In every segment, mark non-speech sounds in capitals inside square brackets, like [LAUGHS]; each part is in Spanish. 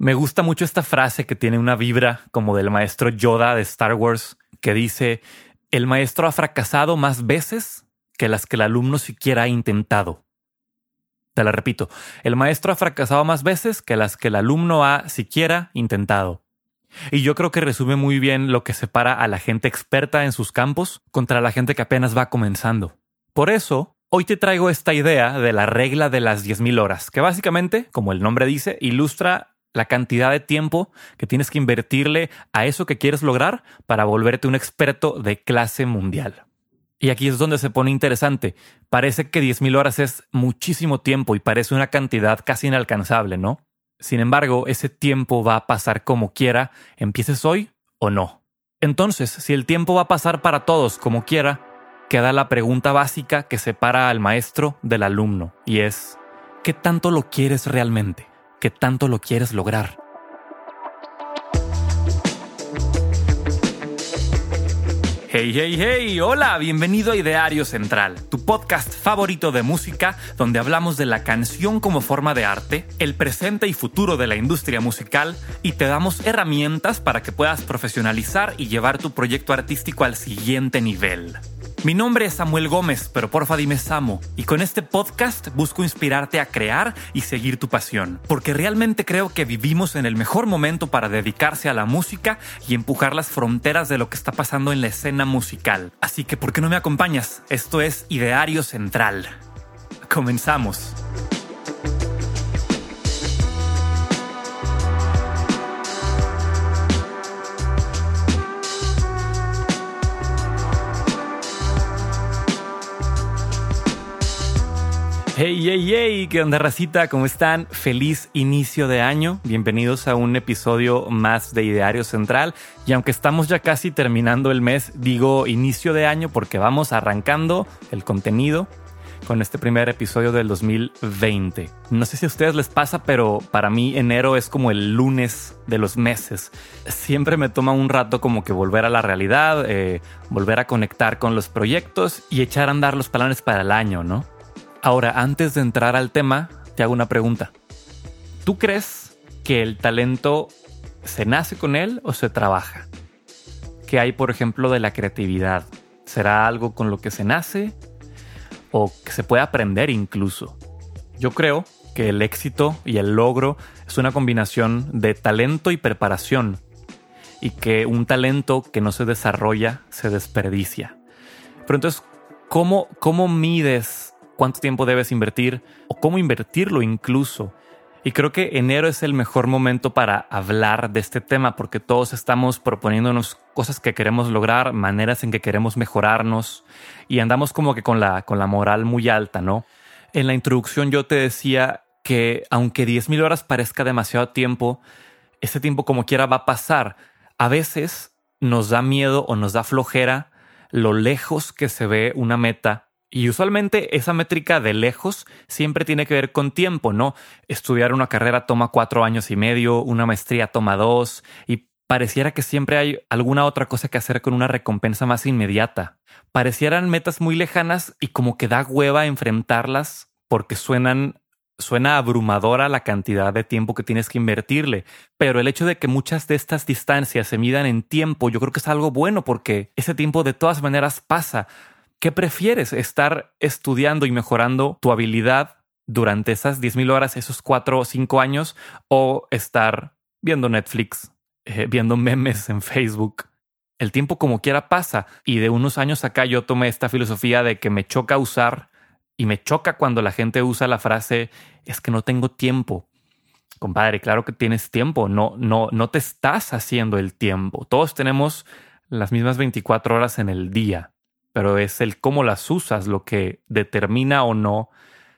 Me gusta mucho esta frase que tiene una vibra como del maestro Yoda de Star Wars, que dice, el maestro ha fracasado más veces que las que el alumno siquiera ha intentado. Te la repito, el maestro ha fracasado más veces que las que el alumno ha siquiera intentado. Y yo creo que resume muy bien lo que separa a la gente experta en sus campos contra la gente que apenas va comenzando. Por eso, hoy te traigo esta idea de la regla de las 10.000 horas, que básicamente, como el nombre dice, ilustra la cantidad de tiempo que tienes que invertirle a eso que quieres lograr para volverte un experto de clase mundial. Y aquí es donde se pone interesante. Parece que 10.000 horas es muchísimo tiempo y parece una cantidad casi inalcanzable, ¿no? Sin embargo, ese tiempo va a pasar como quiera, empieces hoy o no. Entonces, si el tiempo va a pasar para todos como quiera, queda la pregunta básica que separa al maestro del alumno, y es, ¿qué tanto lo quieres realmente? ¿Qué tanto lo quieres lograr? Hey, hey, hey, hola, bienvenido a Ideario Central, tu podcast favorito de música donde hablamos de la canción como forma de arte, el presente y futuro de la industria musical y te damos herramientas para que puedas profesionalizar y llevar tu proyecto artístico al siguiente nivel. Mi nombre es Samuel Gómez, pero porfa dime Samo, y con este podcast busco inspirarte a crear y seguir tu pasión, porque realmente creo que vivimos en el mejor momento para dedicarse a la música y empujar las fronteras de lo que está pasando en la escena musical. Así que, ¿por qué no me acompañas? Esto es Ideario Central. Comenzamos. Hey, hey, hey, ¿qué onda, racita? ¿Cómo están? Feliz inicio de año. Bienvenidos a un episodio más de Ideario Central. Y aunque estamos ya casi terminando el mes, digo inicio de año porque vamos arrancando el contenido con este primer episodio del 2020. No sé si a ustedes les pasa, pero para mí enero es como el lunes de los meses. Siempre me toma un rato como que volver a la realidad, eh, volver a conectar con los proyectos y echar a andar los planes para el año, ¿no? Ahora, antes de entrar al tema, te hago una pregunta. ¿Tú crees que el talento se nace con él o se trabaja? ¿Qué hay, por ejemplo, de la creatividad? ¿Será algo con lo que se nace o que se puede aprender incluso? Yo creo que el éxito y el logro es una combinación de talento y preparación y que un talento que no se desarrolla se desperdicia. Pero entonces, ¿cómo, cómo mides cuánto tiempo debes invertir o cómo invertirlo incluso. Y creo que enero es el mejor momento para hablar de este tema porque todos estamos proponiéndonos cosas que queremos lograr, maneras en que queremos mejorarnos y andamos como que con la, con la moral muy alta, ¿no? En la introducción yo te decía que aunque 10.000 horas parezca demasiado tiempo, ese tiempo como quiera va a pasar. A veces nos da miedo o nos da flojera lo lejos que se ve una meta y usualmente esa métrica de lejos siempre tiene que ver con tiempo, ¿no? Estudiar una carrera toma cuatro años y medio, una maestría toma dos, y pareciera que siempre hay alguna otra cosa que hacer con una recompensa más inmediata. Parecieran metas muy lejanas y como que da hueva enfrentarlas porque suenan suena abrumadora la cantidad de tiempo que tienes que invertirle, pero el hecho de que muchas de estas distancias se midan en tiempo, yo creo que es algo bueno porque ese tiempo de todas maneras pasa. ¿Qué prefieres? ¿Estar estudiando y mejorando tu habilidad durante esas 10.000 horas, esos 4 o 5 años, o estar viendo Netflix, eh, viendo memes en Facebook? El tiempo como quiera pasa y de unos años acá yo tomé esta filosofía de que me choca usar y me choca cuando la gente usa la frase es que no tengo tiempo. Compadre, claro que tienes tiempo, no, no, no te estás haciendo el tiempo. Todos tenemos las mismas 24 horas en el día pero es el cómo las usas lo que determina o no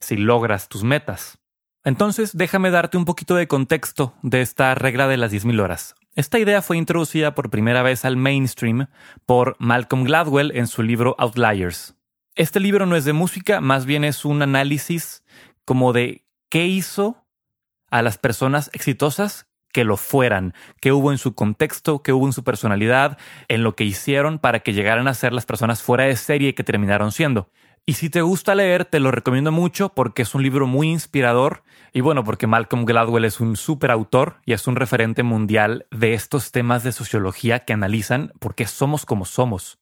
si logras tus metas. Entonces, déjame darte un poquito de contexto de esta regla de las 10.000 horas. Esta idea fue introducida por primera vez al mainstream por Malcolm Gladwell en su libro Outliers. Este libro no es de música, más bien es un análisis como de qué hizo a las personas exitosas que lo fueran, qué hubo en su contexto, qué hubo en su personalidad, en lo que hicieron para que llegaran a ser las personas fuera de serie que terminaron siendo. Y si te gusta leer, te lo recomiendo mucho porque es un libro muy inspirador y bueno, porque Malcolm Gladwell es un super autor y es un referente mundial de estos temas de sociología que analizan por qué somos como somos.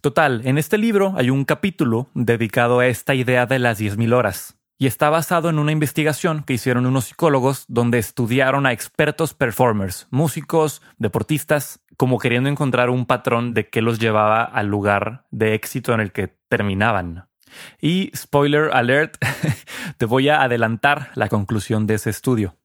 Total, en este libro hay un capítulo dedicado a esta idea de las 10.000 horas y está basado en una investigación que hicieron unos psicólogos donde estudiaron a expertos performers, músicos, deportistas, como queriendo encontrar un patrón de qué los llevaba al lugar de éxito en el que terminaban. Y spoiler alert, [LAUGHS] te voy a adelantar la conclusión de ese estudio.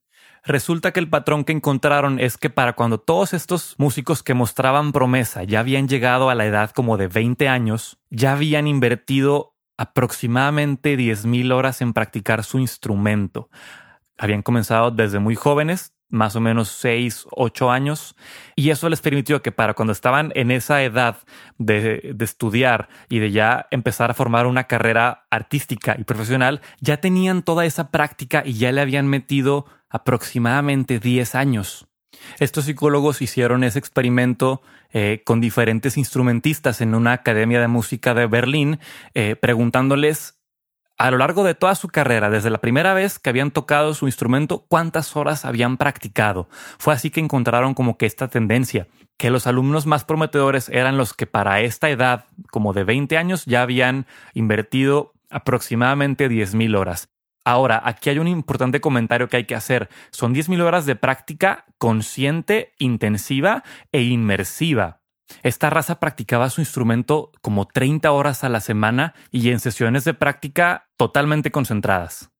Resulta que el patrón que encontraron es que para cuando todos estos músicos que mostraban promesa ya habían llegado a la edad como de 20 años, ya habían invertido aproximadamente 10.000 horas en practicar su instrumento. Habían comenzado desde muy jóvenes, más o menos 6, 8 años, y eso les permitió que para cuando estaban en esa edad de, de, estudiar y de ya empezar a formar una carrera artística y profesional, ya tenían toda esa práctica y ya le habían metido aproximadamente 10 años. Estos psicólogos hicieron ese experimento eh, con diferentes instrumentistas en una academia de música de Berlín, eh, preguntándoles a lo largo de toda su carrera, desde la primera vez que habían tocado su instrumento, cuántas horas habían practicado. Fue así que encontraron como que esta tendencia, que los alumnos más prometedores eran los que para esta edad, como de 20 años, ya habían invertido aproximadamente 10.000 horas. Ahora, aquí hay un importante comentario que hay que hacer. Son 10.000 horas de práctica consciente, intensiva e inmersiva. Esta raza practicaba su instrumento como 30 horas a la semana y en sesiones de práctica totalmente concentradas.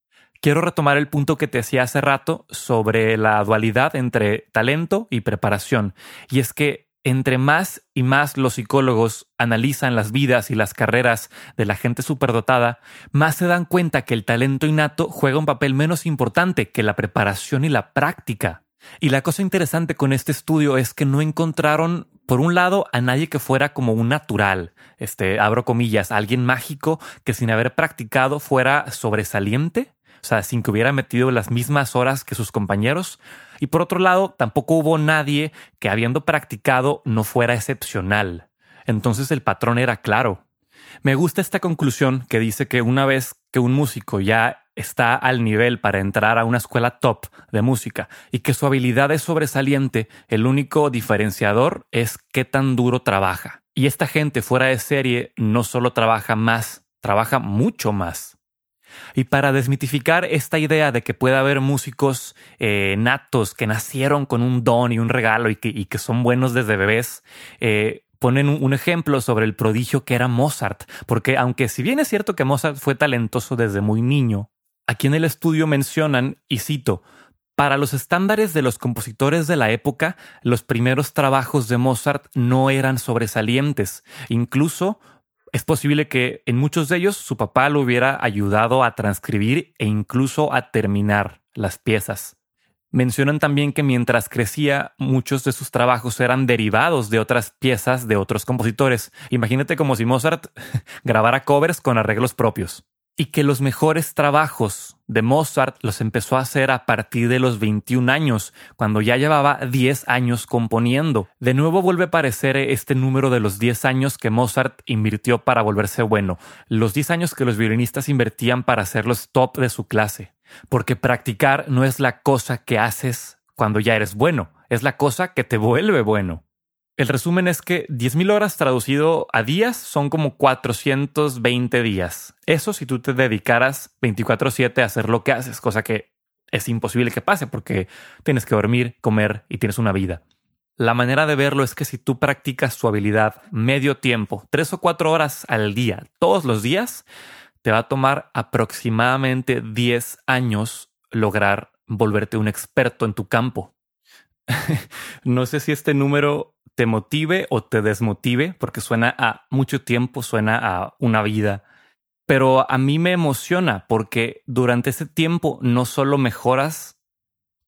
Quiero retomar el punto que te hacía hace rato sobre la dualidad entre talento y preparación. Y es que entre más y más los psicólogos analizan las vidas y las carreras de la gente superdotada, más se dan cuenta que el talento innato juega un papel menos importante que la preparación y la práctica. Y la cosa interesante con este estudio es que no encontraron, por un lado, a nadie que fuera como un natural, este, abro comillas, alguien mágico que sin haber practicado fuera sobresaliente, o sea, sin que hubiera metido las mismas horas que sus compañeros. Y por otro lado, tampoco hubo nadie que habiendo practicado no fuera excepcional. Entonces el patrón era claro. Me gusta esta conclusión que dice que una vez que un músico ya está al nivel para entrar a una escuela top de música y que su habilidad es sobresaliente, el único diferenciador es qué tan duro trabaja. Y esta gente fuera de serie no solo trabaja más, trabaja mucho más. Y para desmitificar esta idea de que puede haber músicos eh, natos que nacieron con un don y un regalo y que, son buenos desde bebés, eh, ponen un, ejemplo sobre el prodigio que era Mozart, porque aunque si bien es cierto que Mozart fue talentoso desde muy niño, Aquí en el estudio mencionan, y cito, para los estándares de los compositores de la época, los primeros trabajos de Mozart no eran sobresalientes. Incluso es posible que en muchos de ellos su papá lo hubiera ayudado a transcribir e incluso a terminar las piezas. Mencionan también que mientras crecía, muchos de sus trabajos eran derivados de otras piezas de otros compositores. Imagínate como si Mozart [LAUGHS] grabara covers con arreglos propios y que los mejores trabajos de Mozart los empezó a hacer a partir de los 21 años, cuando ya llevaba 10 años componiendo. De nuevo vuelve a aparecer este número de los 10 años que Mozart invirtió para volverse bueno, los 10 años que los violinistas invertían para ser los top de su clase. Porque practicar no es la cosa que haces cuando ya eres bueno, es la cosa que te vuelve bueno. El resumen es que 10.000 horas traducido a días son como 420 días. Eso si tú te dedicaras 24/7 a hacer lo que haces, cosa que es imposible que pase porque tienes que dormir, comer y tienes una vida. La manera de verlo es que si tú practicas tu habilidad medio tiempo, tres o cuatro horas al día, todos los días, te va a tomar aproximadamente 10 años lograr volverte un experto en tu campo. [LAUGHS] no sé si este número te motive o te desmotive, porque suena a mucho tiempo, suena a una vida. Pero a mí me emociona porque durante ese tiempo no solo mejoras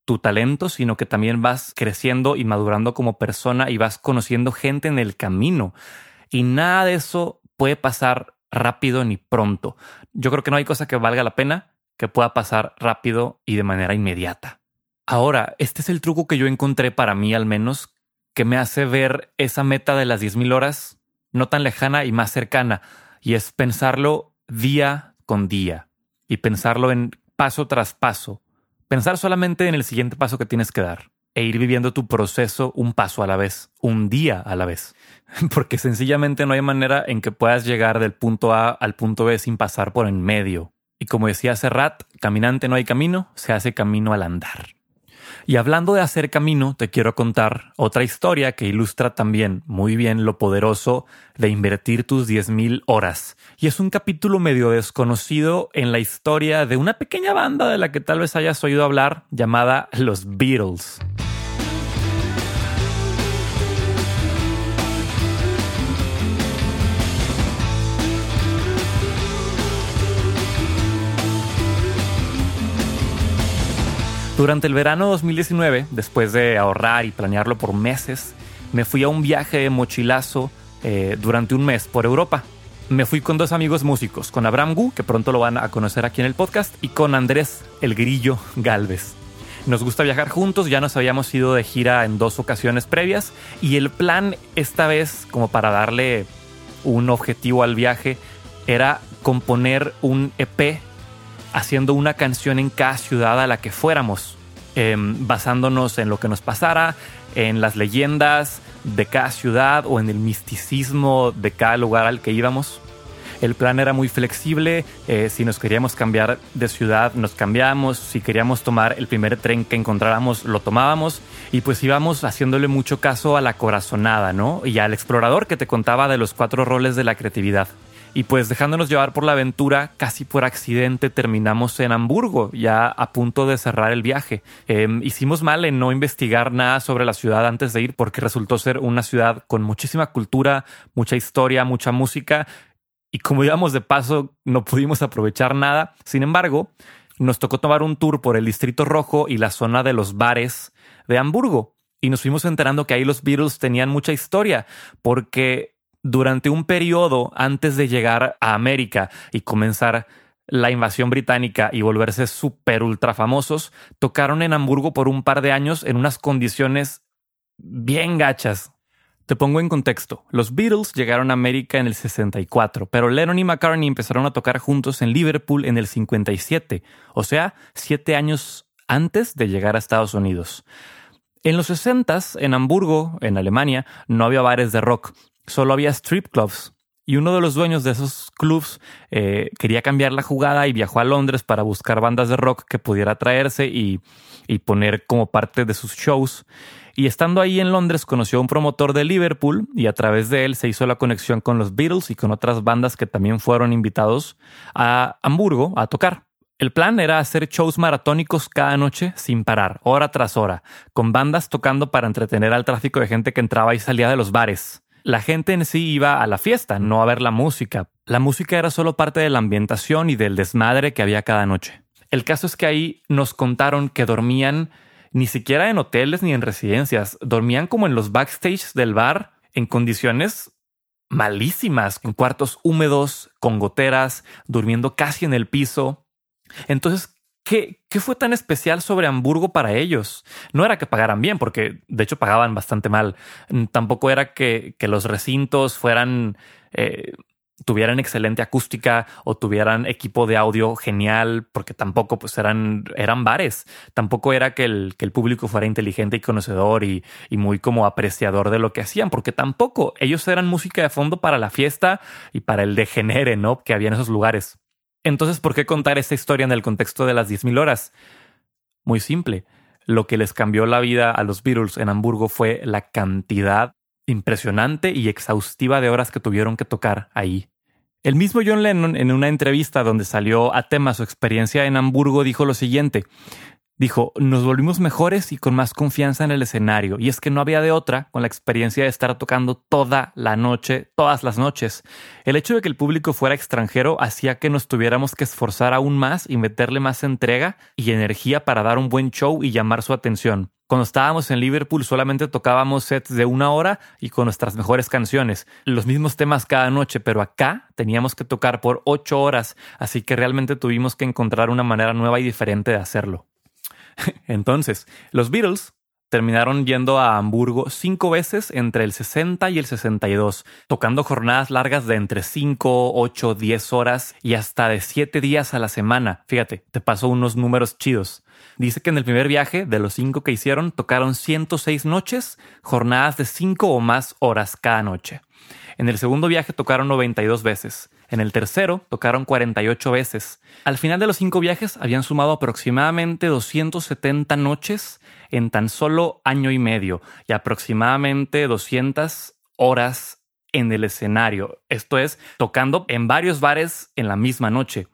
tu talento, sino que también vas creciendo y madurando como persona y vas conociendo gente en el camino. Y nada de eso puede pasar rápido ni pronto. Yo creo que no hay cosa que valga la pena que pueda pasar rápido y de manera inmediata. Ahora, este es el truco que yo encontré para mí al menos que me hace ver esa meta de las 10.000 horas no tan lejana y más cercana, y es pensarlo día con día y pensarlo en paso tras paso. Pensar solamente en el siguiente paso que tienes que dar e ir viviendo tu proceso un paso a la vez, un día a la vez. [LAUGHS] Porque sencillamente no hay manera en que puedas llegar del punto A al punto B sin pasar por en medio. Y como decía Serrat, caminante no hay camino, se hace camino al andar. Y hablando de hacer camino, te quiero contar otra historia que ilustra también muy bien lo poderoso de invertir tus 10.000 horas. Y es un capítulo medio desconocido en la historia de una pequeña banda de la que tal vez hayas oído hablar llamada los Beatles. Durante el verano 2019, después de ahorrar y planearlo por meses, me fui a un viaje de mochilazo eh, durante un mes por Europa. Me fui con dos amigos músicos, con Abraham Gu, que pronto lo van a conocer aquí en el podcast, y con Andrés El Grillo Galvez. Nos gusta viajar juntos, ya nos habíamos ido de gira en dos ocasiones previas y el plan esta vez, como para darle un objetivo al viaje, era componer un EP haciendo una canción en cada ciudad a la que fuéramos, em, basándonos en lo que nos pasara, en las leyendas de cada ciudad o en el misticismo de cada lugar al que íbamos. El plan era muy flexible, eh, si nos queríamos cambiar de ciudad nos cambiábamos, si queríamos tomar el primer tren que encontráramos lo tomábamos y pues íbamos haciéndole mucho caso a la corazonada, ¿no? Y al explorador que te contaba de los cuatro roles de la creatividad. Y pues dejándonos llevar por la aventura, casi por accidente terminamos en Hamburgo, ya a punto de cerrar el viaje. Em, hicimos mal en no investigar nada sobre la ciudad antes de ir porque resultó ser una ciudad con muchísima cultura, mucha historia, mucha música. Y como íbamos de paso, no pudimos aprovechar nada. Sin embargo, nos tocó tomar un tour por el Distrito Rojo y la zona de los bares de Hamburgo. Y nos fuimos enterando que ahí los Beatles tenían mucha historia, porque durante un periodo antes de llegar a América y comenzar la invasión británica y volverse súper ultra famosos, tocaron en Hamburgo por un par de años en unas condiciones bien gachas. Te pongo en contexto. Los Beatles llegaron a América en el 64, pero Lennon y McCartney empezaron a tocar juntos en Liverpool en el 57, o sea, siete años antes de llegar a Estados Unidos. En los 60, en Hamburgo, en Alemania, no había bares de rock, solo había strip clubs. Y uno de los dueños de esos clubs eh, quería cambiar la jugada y viajó a Londres para buscar bandas de rock que pudiera traerse y, y poner como parte de sus shows. Y estando ahí en Londres conoció a un promotor de Liverpool y a través de él se hizo la conexión con los Beatles y con otras bandas que también fueron invitados a Hamburgo a tocar. El plan era hacer shows maratónicos cada noche sin parar, hora tras hora, con bandas tocando para entretener al tráfico de gente que entraba y salía de los bares. La gente en sí iba a la fiesta, no a ver la música. La música era solo parte de la ambientación y del desmadre que había cada noche. El caso es que ahí nos contaron que dormían ni siquiera en hoteles ni en residencias, dormían como en los backstage del bar en condiciones malísimas, con cuartos húmedos, con goteras, durmiendo casi en el piso. Entonces ¿Qué, fue tan especial sobre Hamburgo para ellos? No era que pagaran bien, porque de hecho pagaban bastante mal. Tampoco era que, los recintos fueran, eh, tuvieran excelente acústica o tuvieran equipo de audio genial, porque tampoco pues eran, eran bares. Tampoco era que el, que el público fuera inteligente y conocedor y, muy como apreciador de lo que hacían, porque tampoco ellos eran música de fondo para la fiesta y para el degenere, ¿no? Que había en esos lugares. Entonces, ¿por qué contar esta historia en el contexto de las 10.000 horas? Muy simple. Lo que les cambió la vida a los Beatles en Hamburgo fue la cantidad impresionante y exhaustiva de horas que tuvieron que tocar ahí. El mismo John Lennon, en una entrevista donde salió a tema su experiencia en Hamburgo, dijo lo siguiente. Dijo, nos volvimos mejores y con más confianza en el escenario. Y es que no había de otra con la experiencia de estar tocando toda la noche, todas las noches. El hecho de que el público fuera extranjero hacía que nos tuviéramos que esforzar aún más y meterle más entrega y energía para dar un buen show y llamar su atención. Cuando estábamos en Liverpool solamente tocábamos sets de una hora y con nuestras mejores canciones, los mismos temas cada noche, pero acá teníamos que tocar por ocho horas, así que realmente tuvimos que encontrar una manera nueva y diferente de hacerlo. [LAUGHS] Entonces, los Beatles terminaron yendo a Hamburgo cinco veces entre el 60 y el 62, tocando jornadas largas de entre 5, 8, 10 horas y hasta de 7 días a la semana. Fíjate, te paso unos números chidos. Dice que en el primer viaje, de los cinco que hicieron, tocaron 106 noches, jornadas de 5 o más horas cada noche. En el segundo viaje tocaron 92 veces. En el tercero tocaron 48 veces. Al final de los cinco viajes habían sumado aproximadamente 270 noches en tan solo año y medio y aproximadamente 200 horas en el escenario. Esto es, tocando en varios bares en la misma noche.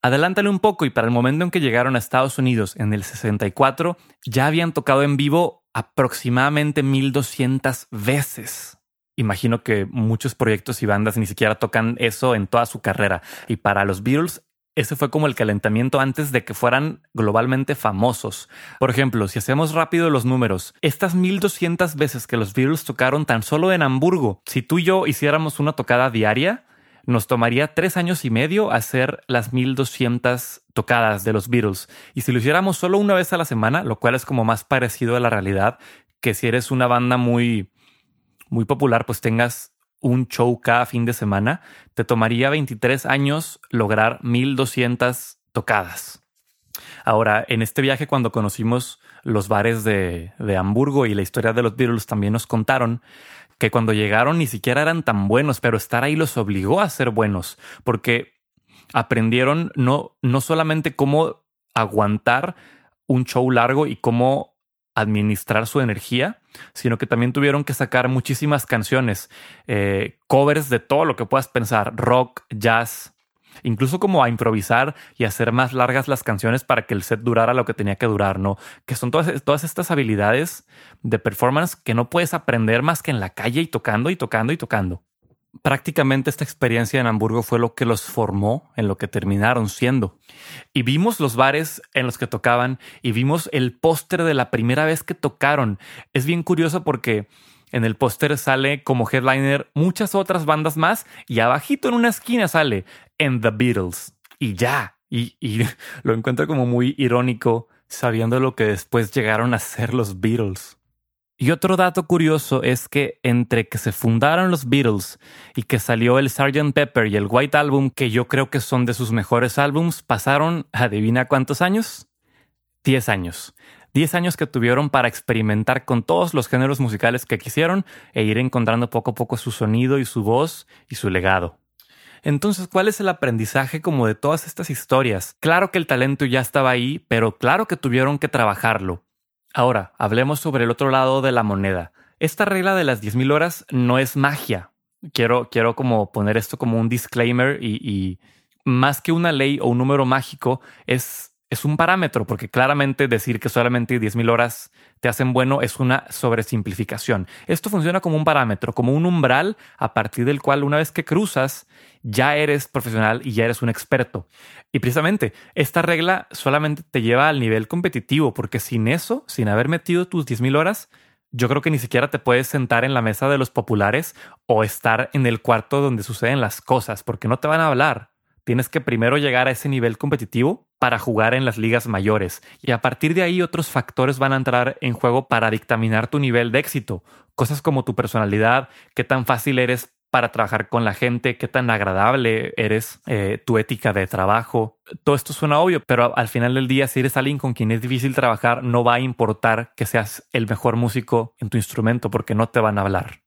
Adelántale un poco y para el momento en que llegaron a Estados Unidos en el 64, ya habían tocado en vivo aproximadamente 1200 veces. Imagino que muchos proyectos y bandas ni siquiera tocan eso en toda su carrera. Y para los Beatles, ese fue como el calentamiento antes de que fueran globalmente famosos. Por ejemplo, si hacemos rápido los números, estas 1200 veces que los Beatles tocaron tan solo en Hamburgo, si tú y yo hiciéramos una tocada diaria, nos tomaría tres años y medio hacer las 1200 tocadas de los Beatles. Y si lo hiciéramos solo una vez a la semana, lo cual es como más parecido a la realidad, que si eres una banda muy muy popular, pues tengas un show cada fin de semana, te tomaría 23 años lograr 1200 tocadas. Ahora, en este viaje, cuando conocimos los bares de, de, Hamburgo y la historia de los Beatles, también nos contaron que cuando llegaron ni siquiera eran tan buenos, pero estar ahí los obligó a ser buenos, porque aprendieron no, no solamente cómo aguantar un show largo y cómo administrar su energía, sino que también tuvieron que sacar muchísimas canciones, eh, covers de todo lo que puedas pensar, rock, jazz, incluso como a improvisar y hacer más largas las canciones para que el set durara lo que tenía que durar, ¿no? Que son todas, todas estas habilidades de performance que no puedes aprender más que en la calle y tocando y tocando y tocando prácticamente esta experiencia en Hamburgo fue lo que los formó en lo que terminaron siendo. Y vimos los bares en los que tocaban y vimos el póster de la primera vez que tocaron. Es bien curioso porque en el póster sale como headliner muchas otras bandas más y abajito en una esquina sale en The Beatles. Y ya. Y, y [LAUGHS] lo encuentro como muy irónico sabiendo lo que después llegaron a ser los Beatles. Y otro dato curioso es que entre que se fundaron los Beatles y que salió el Sgt. Pepper y el White Album, que yo creo que son de sus mejores álbums, pasaron, adivina cuántos años? Diez años. Diez años que tuvieron para experimentar con todos los géneros musicales que quisieron e ir encontrando poco a poco su sonido y su voz y su legado. Entonces, ¿cuál es el aprendizaje como de todas estas historias? Claro que el talento ya estaba ahí, pero claro que tuvieron que trabajarlo. Ahora, hablemos sobre el otro lado de la moneda. Esta regla de las 10.000 horas no es magia. Quiero, quiero como poner esto como un disclaimer y, y más que una ley o un número mágico, es es un parámetro, porque claramente decir que solamente 10.000 horas te hacen bueno es una sobresimplificación. Esto funciona como un parámetro, como un umbral a partir del cual una vez que cruzas ya eres profesional y ya eres un experto. Y precisamente esta regla solamente te lleva al nivel competitivo, porque sin eso, sin haber metido tus 10.000 horas, yo creo que ni siquiera te puedes sentar en la mesa de los populares o estar en el cuarto donde suceden las cosas, porque no te van a hablar. Tienes que primero llegar a ese nivel competitivo para jugar en las ligas mayores. Y a partir de ahí otros factores van a entrar en juego para dictaminar tu nivel de éxito. Cosas como tu personalidad, qué tan fácil eres para trabajar con la gente, qué tan agradable eres, eh, tu ética de trabajo. Todo esto suena obvio, pero al final del día, si eres alguien con quien es difícil trabajar, no va a importar que seas el mejor músico en tu instrumento porque no te van a hablar.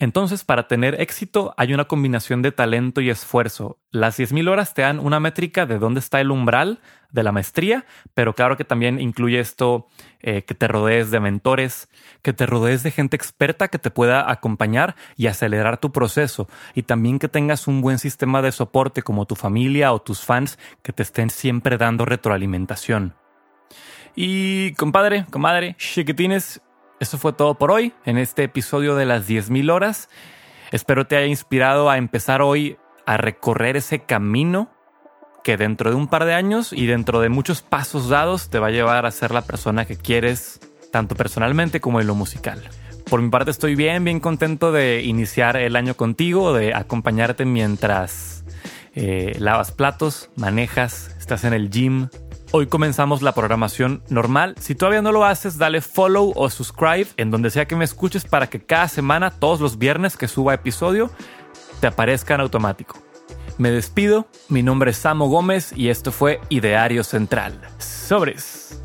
Entonces, para tener éxito hay una combinación de talento y esfuerzo. Las 10.000 horas te dan una métrica de dónde está el umbral de la maestría, pero claro que también incluye esto eh, que te rodees de mentores, que te rodees de gente experta que te pueda acompañar y acelerar tu proceso, y también que tengas un buen sistema de soporte como tu familia o tus fans que te estén siempre dando retroalimentación. Y compadre, comadre, chiquitines, eso fue todo por hoy en este episodio de las 10.000 horas. Espero te haya inspirado a empezar hoy a recorrer ese camino que dentro de un par de años y dentro de muchos pasos dados te va a llevar a ser la persona que quieres, tanto personalmente como en lo musical. Por mi parte estoy bien, bien contento de iniciar el año contigo, de acompañarte mientras eh, lavas platos, manejas, estás en el gym, Hoy comenzamos la programación normal. Si todavía no lo haces, dale follow o subscribe en donde sea que me escuches para que cada semana, todos los viernes que suba episodio, te aparezca en automático. Me despido, mi nombre es Samo Gómez y esto fue Ideario Central. Sobres.